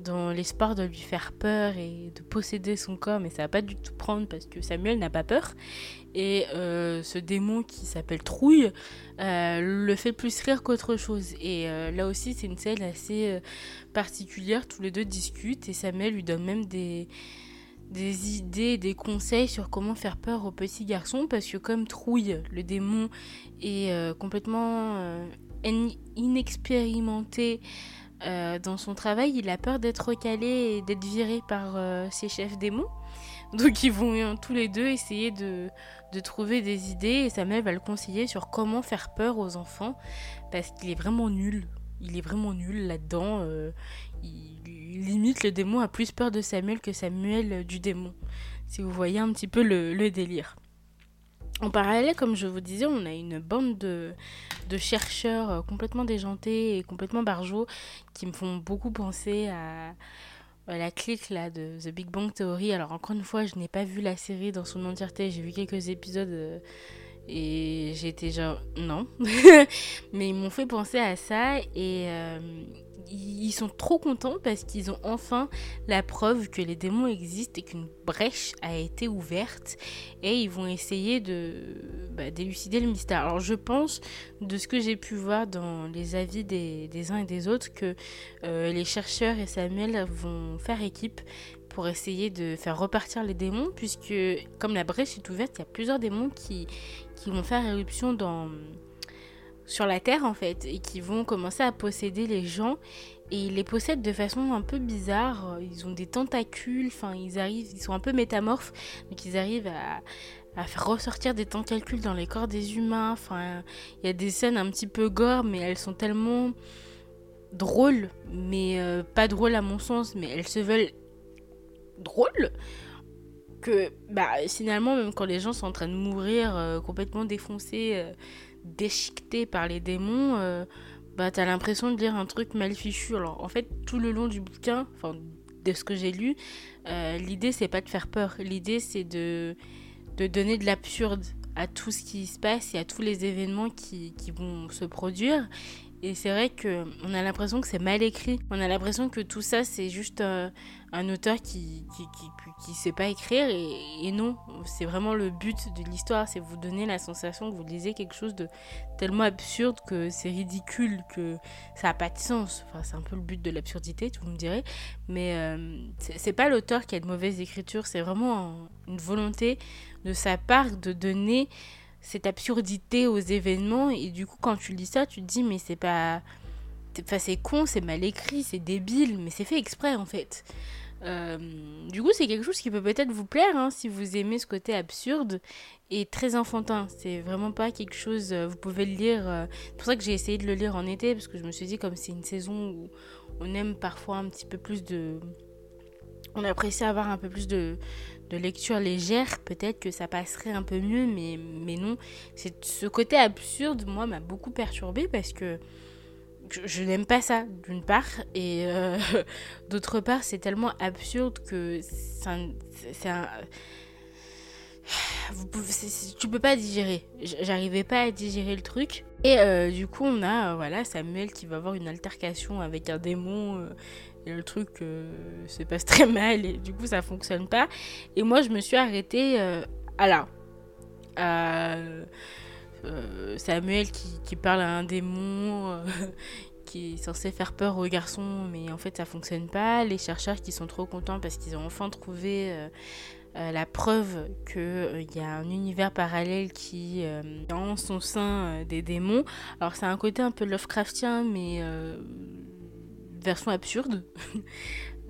dans l'espoir de lui faire peur et de posséder son corps, mais ça va pas du tout prendre parce que Samuel n'a pas peur. Et euh, ce démon qui s'appelle Trouille euh, le fait plus rire qu'autre chose. Et là aussi, c'est une scène assez particulière. Tous les deux discutent et Samuel lui donne même des des idées, des conseils sur comment faire peur aux petits garçons parce que comme Trouille, le démon, est euh, complètement euh, inexpérimenté euh, dans son travail, il a peur d'être recalé et d'être viré par ses chefs démons. Donc ils vont tous les deux essayer de, de trouver des idées et sa mère va le conseiller sur comment faire peur aux enfants parce qu'il est vraiment nul. Il est vraiment nul là-dedans. Limite le démon a plus peur de Samuel que Samuel du démon. Si vous voyez un petit peu le, délire. En parallèle, comme je vous disais, on a une bande de, chercheurs euh, complètement déjantés et complètement barjots qui me font beaucoup penser à, la clique là de The Big Bang Theory. Alors encore une fois, je n'ai pas vu la série dans son entièreté, j'ai vu quelques épisodes euh, Et j'étais genre non. Mais ils m'ont fait penser à ça et euh, ils sont trop contents parce qu'ils ont enfin la preuve que les démons existent et qu'une brèche a été ouverte et ils vont essayer de bah, d'élucider le mystère. Alors je pense, de ce que j'ai pu voir dans les avis des, uns et des autres, que euh, les chercheurs et Samuel vont faire équipe pour essayer de faire repartir les démons puisque comme la brèche est ouverte, il y a plusieurs démons qui vont faire éruption dans sur la terre en fait et qui vont commencer à posséder les gens et ils les possèdent de façon un peu bizarre. Ils ont des tentacules, enfin ils arrivent, ils sont un peu métamorphes, donc ils arrivent à, faire ressortir des tentacules dans les corps des humains. Enfin, il y a des scènes un petit peu gore, mais elles sont tellement drôles, mais euh, pas drôles à mon sens, mais elles se veulent drôles que bah finalement même quand les gens sont en train de mourir euh, complètement défoncés euh, déchiquetés par les démons euh, bah l'impression de lire un truc mal fichu. Alors en fait tout le long du bouquin de ce que j'ai lu l'idée c'est pas de faire peur. L'idée c'est de de donner de l'absurde à tout ce qui se passe et à tous les événements qui, qui vont se produire. Et c'est vrai que on a l'impression que c'est mal écrit. On a l'impression que tout ça, c'est juste euh, un auteur qui, qui, qui, sait pas écrire. Et, non, c'est vraiment le but de l'histoire. C'est vous donner la sensation que vous lisez quelque chose de tellement absurde que c'est ridicule, que ça a pas de sens. Enfin, c'est un peu le but de l'absurdité, vous me direz. Mais euh, c'est pas l'auteur qui a de mauvaise écriture. C'est vraiment une volonté de sa part de donner cette absurdité aux événements et du coup quand tu lis ça tu te dis mais c'est pas enfin c'est con c'est mal écrit c'est débile mais c'est fait exprès en fait euh, du coup c'est quelque chose qui peut peut-être vous plaire hein, si vous aimez ce côté absurde et très enfantin c'est vraiment pas quelque chose euh, vous pouvez le lire euh, c'est pour ça que j'ai essayé de le lire en été parce que je me suis dit comme c'est une saison où on aime parfois un petit peu plus de on apprécie avoir un peu plus de de lecture légère, peut-être que ça passerait un peu mieux, mais, mais non. C'est, ce côté absurde, moi, m'a beaucoup perturbé parce que je, n'aime pas ça, d'une part, et euh, d'autre part, c'est tellement absurde que c'est un. Tu peux pas digérer. J'arrivais pas à digérer le truc. Et euh, du coup, on a euh, voilà Samuel qui va avoir une altercation avec un démon. Et le truc se passe très mal et du coup ça fonctionne pas. Et moi je me suis arrêtée à là. Euh, Samuel qui, parle à un démon qui est censé faire peur aux garçons, mais en fait ça fonctionne pas. Les chercheurs qui sont trop contents parce qu'ils ont enfin trouvé euh, euh, la preuve qu'il euh, y a un univers parallèle qui a en son sein des démons. Alors c'est un côté un peu Lovecraftien, mais version absurde.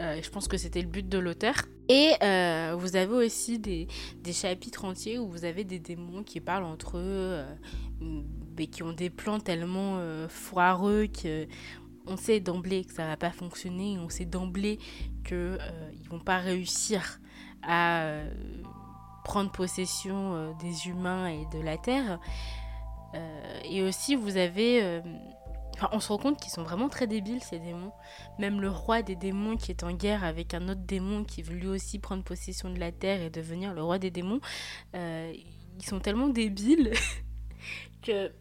euh, je pense que c'était le but de l'auteur. Et euh, vous avez aussi des, chapitres entiers où vous avez des démons qui parlent entre eux, euh, mais qui ont des plans tellement foireux que on sait d'emblée que ça va pas fonctionner, on sait d'emblée que ils vont pas réussir à prendre possession des humains et de la terre. et aussi vous avez On se rend compte qu'ils sont vraiment très débiles, ces démons. Même le roi des démons qui est en guerre avec un autre démon qui veut lui aussi prendre possession de la terre et devenir le roi des démons, euh, ils sont tellement débiles que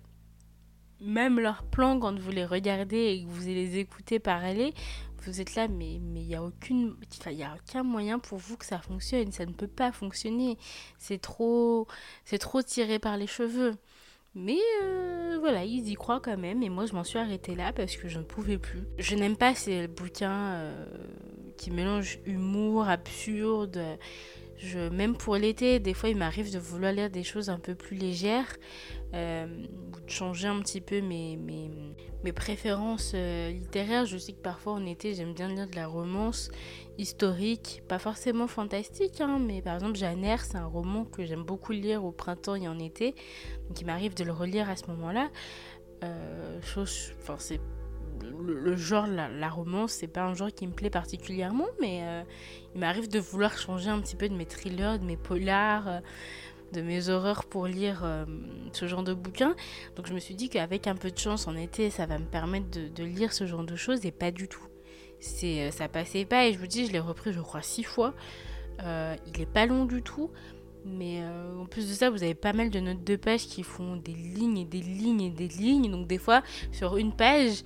même leurs plans, quand vous les regardez et que vous les écoutez parler, vous êtes là, mais il n'y a, aucune, y a aucun moyen pour vous que ça fonctionne. Ça ne peut pas fonctionner. C'est trop, c'est trop tiré par les cheveux. Mais euh, voilà, ils y croient quand même. Et moi, je m'en suis arrêtée là parce que je ne pouvais plus. Je n'aime pas ces bouquins euh, qui mélangent humour, absurde. Même pour l'été, des fois, il m'arrive de vouloir lire des choses un peu plus légères, euh, de changer un petit peu mes, mes préférences euh, littéraires. Je sais que parfois en été, j'aime bien lire de la romance historique, pas forcément fantastique, hein, mais par exemple, Jeanne c'est un roman que j'aime beaucoup lire au printemps et en été, donc il m'arrive de le relire à ce moment-là. Euh, chose, enfin, c'est le, genre, la, la romance, c'est pas un genre qui me plaît particulièrement, mais euh, il m'arrive de vouloir changer un petit peu de mes thrillers, de mes polars, de mes horreurs pour lire euh, ce genre de bouquins. Donc je me suis dit qu'avec un peu de chance en été, ça va me permettre de, lire ce genre de choses, et pas du tout. C'est, euh, ça passait pas, et je vous dis, je l'ai repris, je crois, six fois. Euh, il est pas long du tout. Mais en plus de ça, vous avez pas mal de notes de page qui font des lignes et des lignes et des lignes. Donc des fois, sur une page,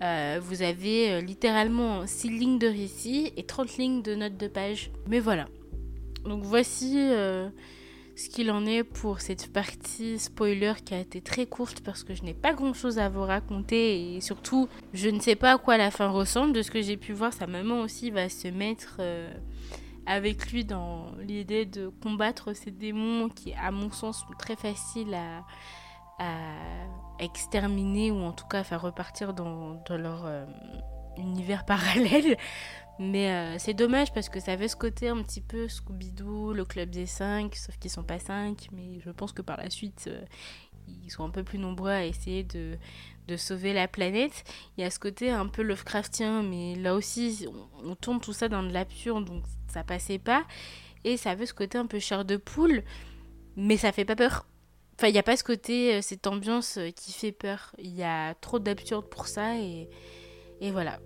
vous avez littéralement 6 lignes de récit et 30 lignes de notes de page. Mais voilà. Donc voici ce qu'il en est pour cette partie spoiler qui a été très courte parce que je n'ai pas grand chose à vous raconter et surtout je ne sais pas à quoi la fin ressemble. De ce que j'ai pu voir, sa maman aussi va se mettre euh, avec lui dans l'idée de combattre ces démons qui, à mon sens, sont très faciles à, exterminer ou en tout cas à faire repartir dans, leur euh, univers parallèle. Mais euh, c'est dommage parce que ça avait ce côté un petit peu Scooby-Doo, le club des 5, sauf qu'ils sont pas 5. Mais je pense que par la suite, euh, ils sont un peu plus nombreux à essayer de, de, sauver la planète. Il y a ce côté un peu Lovecraftien, mais là aussi, on, tourne tout ça dans de l'absurde, donc ça passait pas. Et ça avait ce côté un peu chair de poule, mais ça fait pas peur. Enfin, il n'y a pas ce côté, euh, cette ambiance qui fait peur. Il y a trop d'absurde pour ça et, et voilà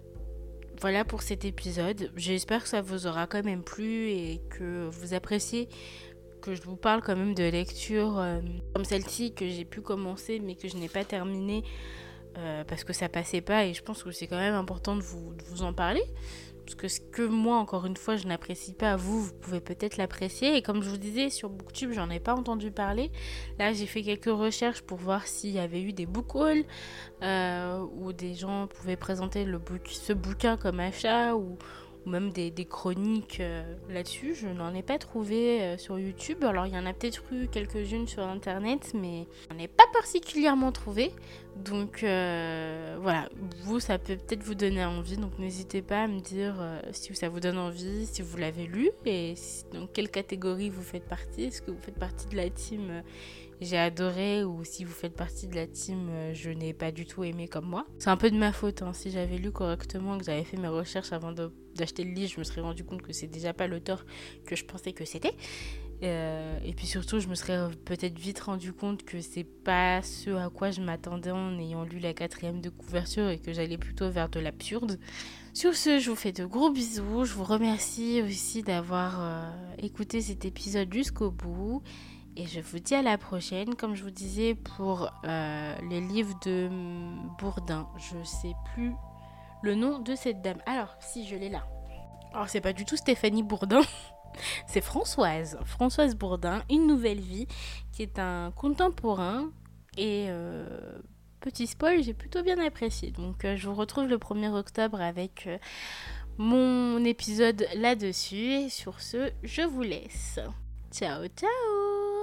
voilà pour cet épisode. J'espère que ça vous aura quand même plu et que vous appréciez que je vous parle quand même de lecture euh, comme celle-ci que j'ai pu commencer mais que je n'ai pas terminée euh, parce que ça passait pas et je pense que c'est quand même important de vous en parler. Parce que ce que moi, encore une fois, je n'apprécie pas, vous, vous pouvez peut-être l'apprécier. Et comme je vous disais, sur Booktube, j'en ai pas entendu parler. Là, j'ai fait quelques recherches pour voir s'il y avait eu des book hauls euh, où des gens pouvaient présenter ce bouquin comme achat ou, même des, chroniques euh, là-dessus. Je n'en ai pas trouvé euh, sur YouTube. Alors il y en a peut-être eu quelques-unes sur Internet, mais j'en ai pas particulièrement trouvé. Donc euh, voilà, vous, ça peut peut-être vous donner envie. Donc n'hésitez pas à me dire si ça vous donne envie, si vous l'avez lu et dans quelle catégorie vous faites partie? Est-ce que vous faites partie de la team j'ai adoré ou si vous faites partie de la team euh, je n'ai pas du tout aimé comme moi. C'est un peu de ma faute. Hein. Si j'avais lu correctement, que j'avais fait mes recherches avant d'acheter le livre, je me serais rendu compte que c'est déjà pas l'auteur que je pensais que c'était. Euh, et puis surtout, je me serais peut-être vite rendu compte que c'est pas ce à quoi je m'attendais en ayant lu la quatrième de couverture et que j'allais plutôt vers de l'absurde. Sur ce, je vous fais de gros bisous. Je vous remercie aussi d'avoir euh, écouté cet épisode jusqu'au bout. Et je vous dis à la prochaine. Comme je vous disais pour euh, les livres de Bourdin, je sais plus le nom de cette dame. Alors, si je l'ai là. Alors, c'est pas du tout Stéphanie Bourdin. c'est Françoise. Françoise Bourdin, Une nouvelle vie, qui est un contemporain. Et euh, petit spoil, j'ai plutôt bien apprécié. Donc, euh, je vous retrouve le 1er octobre avec mon épisode là-dessus. Et sur ce, je vous laisse. Ciao, ciao